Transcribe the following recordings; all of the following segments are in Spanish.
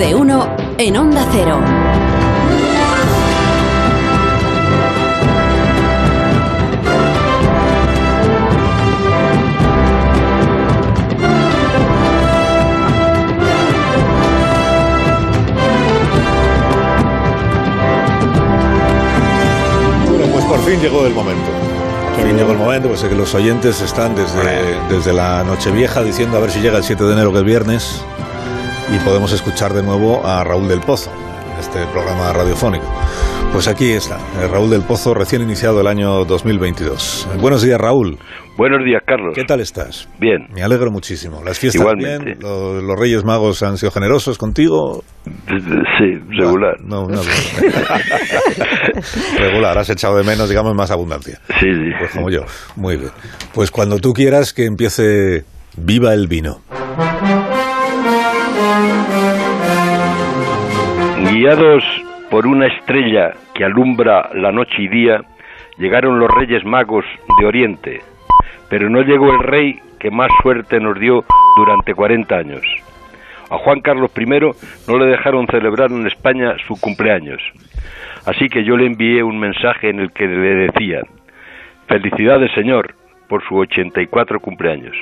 de uno en Onda Cero. Bueno, pues por fin llegó el momento. Por fin llegó el momento, pues es que los oyentes están desde, desde la Nochevieja diciendo a ver si llega el 7 de enero, que es viernes, y podemos escuchar de nuevo a Raúl del Pozo, en este programa radiofónico. Pues aquí está, eh, Raúl del Pozo, recién iniciado el año 2022. Eh, Buenos días, Raúl. Buenos días, Carlos. ¿Qué tal estás? Bien. Me alegro muchísimo. Las fiestas Igualmente. bien, los, los Reyes Magos han sido generosos contigo. Sí, regular. No, no, regular, has echado de menos, digamos, más abundancia. Sí, sí. Pues como yo. Muy bien. Pues cuando tú quieras que empiece Viva el vino. Guiados por una estrella que alumbra la noche y día, llegaron los Reyes Magos de Oriente, pero no llegó el rey que más suerte nos dio durante 40 años. A Juan Carlos I no le dejaron celebrar en España su cumpleaños, así que yo le envié un mensaje en el que le decía, Felicidades señor por su 84 cumpleaños.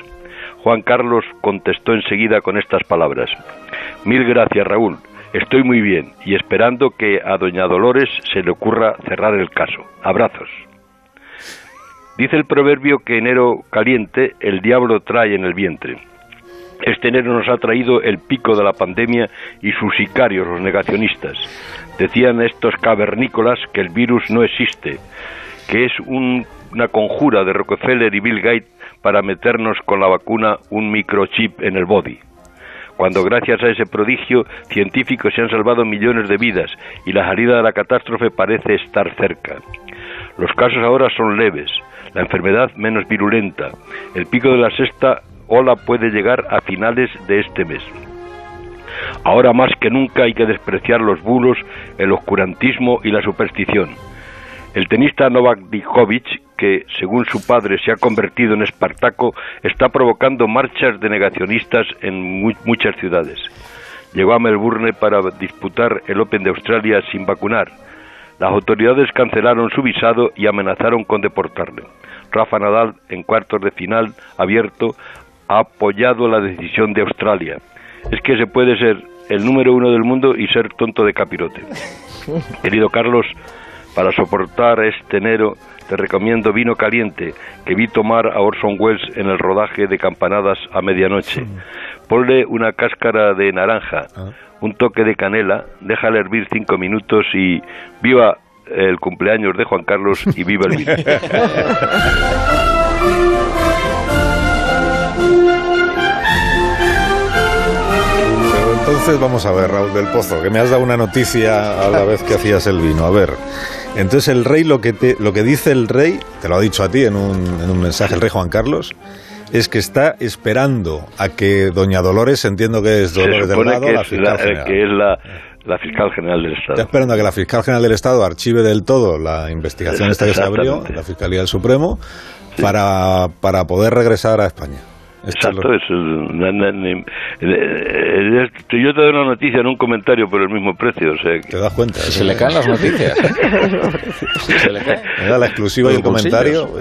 Juan Carlos contestó enseguida con estas palabras, Mil gracias Raúl, estoy muy bien y esperando que a doña Dolores se le ocurra cerrar el caso. Abrazos. Dice el proverbio que enero caliente el diablo trae en el vientre. Este enero nos ha traído el pico de la pandemia y sus sicarios, los negacionistas. Decían estos cavernícolas que el virus no existe, que es un- una conjura de Rockefeller y Bill Gates para meternos con la vacuna un microchip en el body. Cuando gracias a ese prodigio científico se han salvado millones de vidas y la salida de la catástrofe parece estar cerca. Los casos ahora son leves, la enfermedad menos virulenta. El pico de la sexta ola puede llegar a finales de este mes. Ahora más que nunca hay que despreciar los bulos, el oscurantismo y la superstición. El tenista Novak Djokovic, que según su padre se ha convertido en Espartaco, está provocando marchas de negacionistas en mu- muchas ciudades. Llegó a Melbourne para disputar el Open de Australia sin vacunar. Las autoridades cancelaron su visado y amenazaron con deportarle. Rafa Nadal, en cuartos de final abierto, ha apoyado la decisión de Australia. Es que se puede ser el número uno del mundo y ser tonto de capirote. Querido Carlos, para soportar este enero te recomiendo vino caliente que vi tomar a Orson Welles en el rodaje de Campanadas a medianoche. Ponle una cáscara de naranja, un toque de canela, déjale hervir cinco minutos y viva el cumpleaños de Juan Carlos y viva el vino. entonces vamos a ver, Raúl del Pozo, que me has dado una noticia a la vez que hacías el vino. A ver, entonces el rey, lo que, te- lo que dice el rey, te lo ha dicho a ti en un, en un mensaje el rey Juan Carlos, es que está esperando a que doña Dolores, entiendo que es Dolores supone Delgado, que la es, fiscal la, general. que es la, la fiscal general del Está Estado. esperando a que la fiscal general del Estado archive del todo la investigación esta que se abrió, la Fiscalía del Supremo, para, para poder regresar a España. Esto es lo- Exacto, es el- eh, eh, yo te doy una noticia en un comentario por el mismo precio, o sea, que- ¿Te das cuenta? Se le caen las noticias. Se le cae. Era la exclusiva y el Los comentario.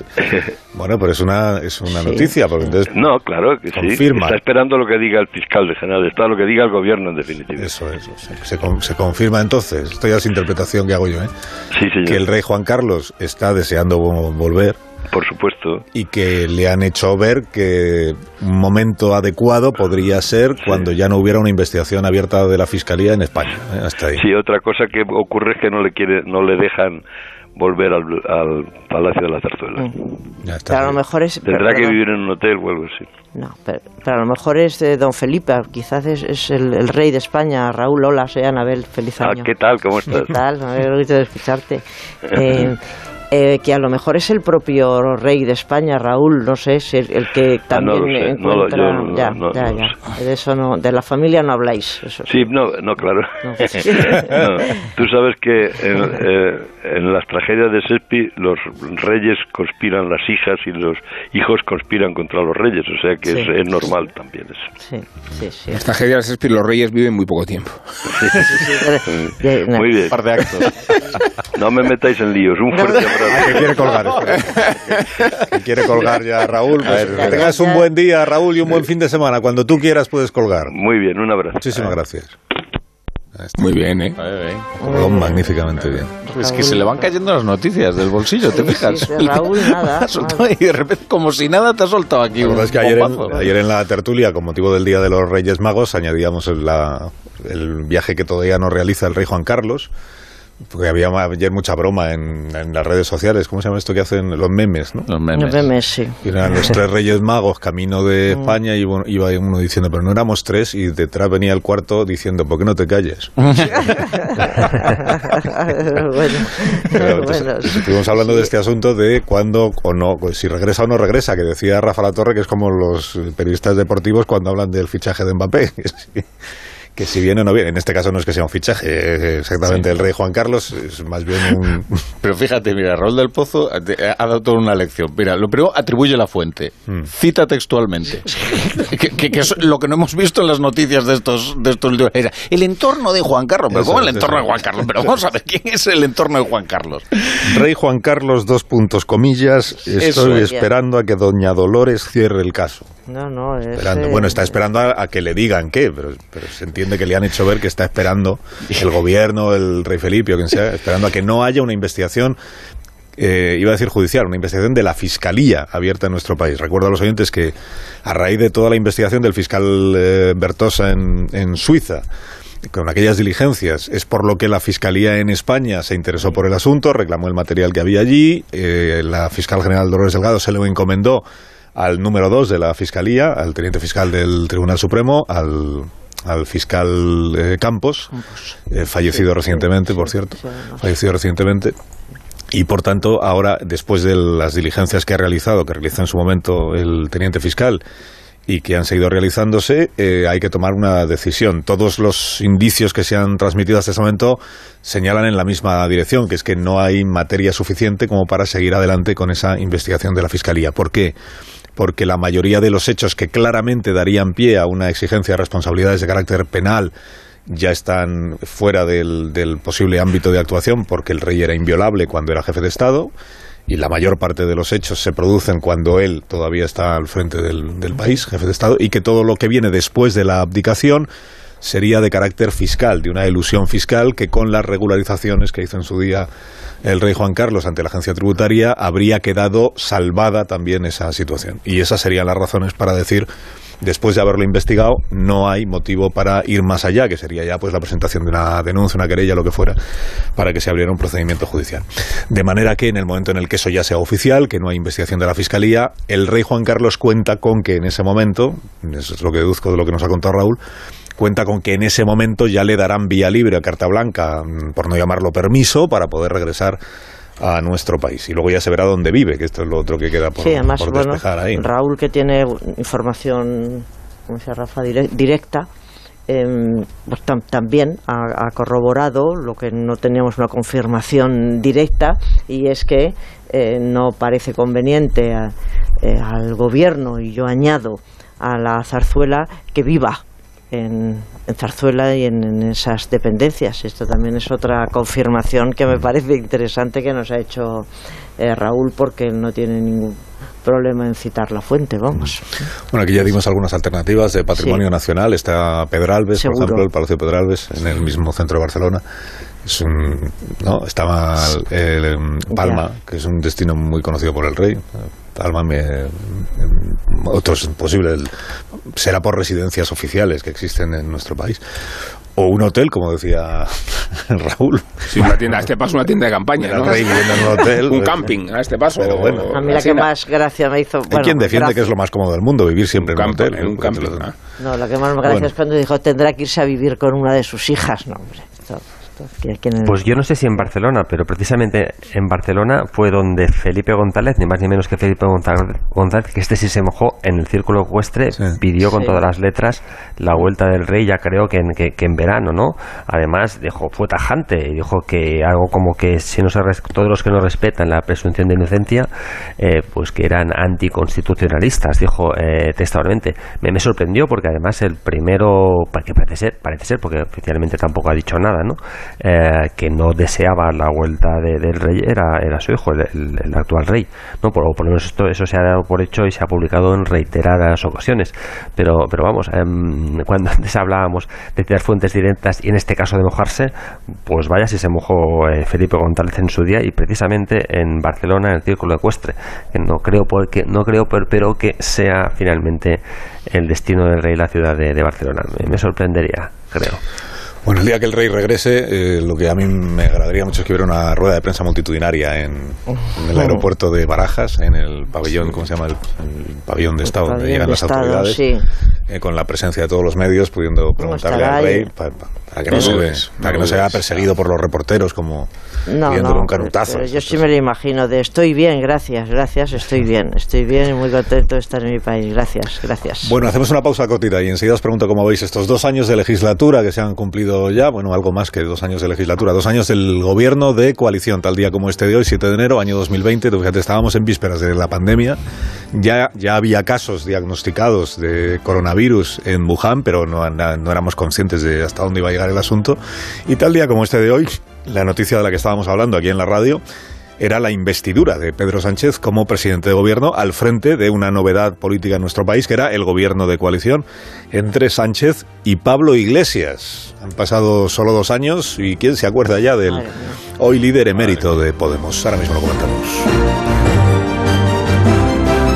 Bueno, pero es una, es una noticia, porque entonces... no, claro que sí, Confirma. está esperando lo que diga el fiscal de general de Estado, lo que diga el gobierno en definitiva. Eso es, se, se con- se confirma entonces, esto ya es interpretación que hago yo, ¿eh? Sí, señor, que el rey Juan Carlos está deseando vo- volver por supuesto. y que le han hecho ver que un momento adecuado podría ser cuando ya no hubiera una investigación abierta de la Fiscalía en España. ¿eh? Hasta ahí. Sí, otra cosa que ocurre es que no le quiere, no le dejan volver al, al Palacio de la Zarzuela. Ya está. Pero a lo mejor es. Tendrá que vivir en un hotel o algo así. No, pero, pero a lo mejor es de don Felipe, quizás es, es el, el rey de España, Raúl, hola, soy Anabel, feliz Ah, año. ¿qué tal? ¿Cómo estás? ¿Qué tal? Me alegro de escucharte. Eh, eh, que a lo mejor es el propio rey de España, Raúl, no sé, es el, el que Ah, no también lo sé, no encuentra... yo no- ya, no- ya, ya. De eso no, de la familia no habláis. Eso Sí, no, no, claro. Tú sabes que en, eh, en las tragedias de los reyes conspiran las hijas y los hijos conspiran contra los reyes, o sea que Sí. es, es normal también eso. Sí, sí, sí. Esta tragedia de Shakespeare, los reyes viven muy poco tiempo. Muy bien, Un par de actos. no me metáis en líos, un fuerte Ah, abrazo. que quiere colgar. espera. Que quiere colgar ya Raúl. Pues, ver, que tengas un buen día, Raúl, y un buen fin de semana. Cuando tú quieras puedes colgar. Muy bien, un abrazo. Muchísimas gracias. Muy bien, ¿eh? Bien. Magníficamente bien. Es que se le van cayendo las noticias del bolsillo, ¿te fijas? sí, de Raúl, nada, Ha soltado nada. Y de repente, como si nada, te ha soltado aquí La un es que ayer en, bombazo. ayer en la tertulia, con motivo del Día de los Reyes Magos, añadíamos la- el viaje que todavía no realiza el rey Juan Carlos, porque había ayer mucha broma en, en las redes sociales. ¿Cómo se llama esto que hacen los memes? ¿no? Los memes. memes, sí. Y Eran los tres reyes magos camino de España y bueno, iba uno diciendo, pero no éramos tres, y detrás venía el cuarto diciendo, ¿por qué no te calles? bueno, Pero, bueno, estuvimos hablando de este asunto de cuándo o no, pues, si regresa o no regresa, que decía Rafa La Torre que es como los periodistas deportivos cuando hablan del fichaje de Mbappé. que si- Que si viene o no viene, en este caso no es que sea un fichaje, exactamente el rey Juan Carlos, es más bien un... Pero fíjate, mira, Raúl del Pozo te- ha dado toda una lección. Mira, lo primero, atribuye la fuente. Mm. Cita textualmente. que, que- que es lo que no hemos visto en las noticias de estos, de estos últimos- Era el entorno de Juan Carlos. Pero Eso ¿cómo el entorno eso de Juan Carlos? Pero vamos a ver, ¿quién es el entorno de Juan Carlos? Rey Juan Carlos, dos puntos comillas, estoy Eso esperando a que doña Dolores cierre el caso. No, no, es, Esperando. eh, Bueno, está esperando a, a que le digan qué, pero, pero se entiende que le han hecho ver que está esperando el gobierno, el rey Felipe o quien sea, esperando a que no haya una investigación, eh, iba a decir judicial, una investigación de la Fiscalía abierta en nuestro país. Recuerdo a los oyentes que a raíz de toda la investigación del fiscal eh, Bertosa en, en Suiza, con aquellas diligencias. Es por lo que la Fiscalía en España se interesó por el asunto, reclamó el material que había allí. eh, la fiscal general Dolores Delgado se lo encomendó al número dos de la Fiscalía, al teniente fiscal del Tribunal Supremo, al, al fiscal eh, Campos, eh, fallecido recientemente, por cierto, sí, fallecido recientemente. Y por tanto, ahora, después de las diligencias que ha realizado, que realizó en su momento el teniente fiscal, y que han seguido realizándose, eh, hay que tomar una decisión. Todos los indicios que se han transmitido hasta ese momento señalan en la misma dirección, que es que no hay materia suficiente como para seguir adelante con esa investigación de la Fiscalía. ¿Por qué? Porque la mayoría de los hechos que claramente darían pie a una exigencia de responsabilidades de carácter penal ya están fuera del, del posible ámbito de actuación porque el rey era inviolable cuando era jefe de Estado y la mayor parte de los hechos se producen cuando él todavía está al frente del, del país, jefe de Estado, y que todo lo que viene después de la abdicación sería de carácter fiscal, de una ilusión fiscal que con las regularizaciones que hizo en su día el rey Juan Carlos ante la agencia tributaria habría quedado salvada también esa situación. Y esas serían las razones para decir después de haberlo investigado, no hay motivo para ir más allá, que sería ya pues la presentación de una denuncia, una querella, lo que fuera, para que se abriera un procedimiento judicial. De manera que en el momento en el que eso ya sea oficial, que no hay investigación de la Fiscalía, el rey Juan Carlos cuenta con que en ese momento, eso es lo que deduzco de lo que nos ha contado Raúl, cuenta con que en ese momento ya le darán vía libre, carta blanca, mm, por no llamarlo permiso, para poder regresar a nuestro país. Y luego ya se verá dónde vive, que esto es lo otro que queda por, sí, además, por bueno, despejar ahí. Raúl que tiene información, como Rafa, dire- directa, pues tam- también ha, ha corroborado lo que no teníamos una confirmación directa y es que eh, no parece conveniente a- eh, al gobierno y yo añado a la zarzuela que viva en, en Zarzuela y en, en esas dependencias. Esto también es otra confirmación que me parece interesante que nos ha hecho eh, Raúl porque él no tiene ningún problema en citar la fuente, vamos. Bueno, aquí ya dimos algunas alternativas de patrimonio Sí. nacional. Está Pedralbes, Seguro. por ejemplo, el Palacio de Pedralbes, en el mismo centro de Barcelona. Es un, no, estaba el, em, Palma, que es un destino muy conocido por el rey. Palma, me, em, otros posible, el- será por residencias oficiales que existen en nuestro país. O un hotel, como decía Raúl. Sí, una tienda, a este paso una tienda de campaña, El ¿no? rey viviendo en un hotel. Un pues, camping, a este paso. Pero bueno. A mí la que más gracia me hizo... Hay bueno, quien defiende gracia- que es lo más cómodo del mundo, vivir siempre Un en un hotel. en un Porque camping, lo- ¿no? La que más me gracia Bueno. es cuando dijo tendrá que irse a vivir con una de sus hijas. No, hombre, esto, Pues yo no sé si en Barcelona, pero precisamente en Barcelona fue donde Felipe González, ni más ni menos que Felipe González, que este sí se mojó en el círculo ecuestre, pidió con todas las letras la vuelta del rey, ya creo que en, que, en verano, ¿no? Además, dijo, fue tajante, y dijo que algo como que si no se todos los que no respetan la presunción de inocencia, eh, pues que eran anticonstitucionalistas, dijo eh, textualmente. Me, me sorprendió porque además el primero, que parece ser, parece ser, porque oficialmente tampoco ha dicho nada, ¿no? Eh, que no deseaba la vuelta del rey era, era su hijo, el, actual rey. ¿no? Por, lo menos esto, eso se ha dado por hecho y se ha publicado en reiteradas ocasiones. Pero, pero vamos, em, cuando antes hablábamos de tener fuentes directas y en este caso de mojarse, pues vaya si se mojó eh, Felipe González en su día y precisamente en Barcelona, en el Círculo Ecuestre. Que no creo, porque, no creo pero que sea finalmente el destino del rey la ciudad de, Barcelona. me sorprendería, creo. Bueno, el día que el rey regrese, eh, lo que a mí me agradaría mucho es que hubiera una rueda de prensa multitudinaria en, el aeropuerto de Barajas, en el pabellón, ¿cómo se llama? El, pabellón de Estado, donde llegan las autoridades, eh, con la presencia de todos los medios, pudiendo preguntarle al rey para, que no, se, para que no sea perseguido por los reporteros como no, un canutazo. yo sí me lo imagino de estoy bien, gracias, gracias, estoy bien, estoy bien y muy contento de estar en mi país, gracias, gracias. Bueno, hacemos una pausa cortita y enseguida os pregunto cómo veis estos dos años de legislatura que se han cumplido ya, bueno, algo más que dos años de legislatura, dos años del gobierno de coalición, tal día como este de hoy, 7 de enero, año 2020, fíjate, estábamos en vísperas de la pandemia, ya, ya había casos diagnosticados de coronavirus en Wuhan, pero no, no éramos conscientes de hasta dónde iba a llegar el asunto, y tal día como este de hoy, la noticia de la que estábamos hablando aquí en la radio era la investidura de Pedro Sánchez como presidente de gobierno al frente de una novedad política en nuestro país, que era el gobierno de coalición entre Sánchez y Pablo Iglesias. Han pasado solo dos años y ¿quién se acuerda ya del hoy líder emérito de Podemos? Ahora mismo lo comentamos.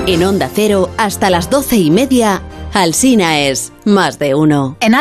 En Onda Cero, hasta las doce y media, Alsina es más de uno. En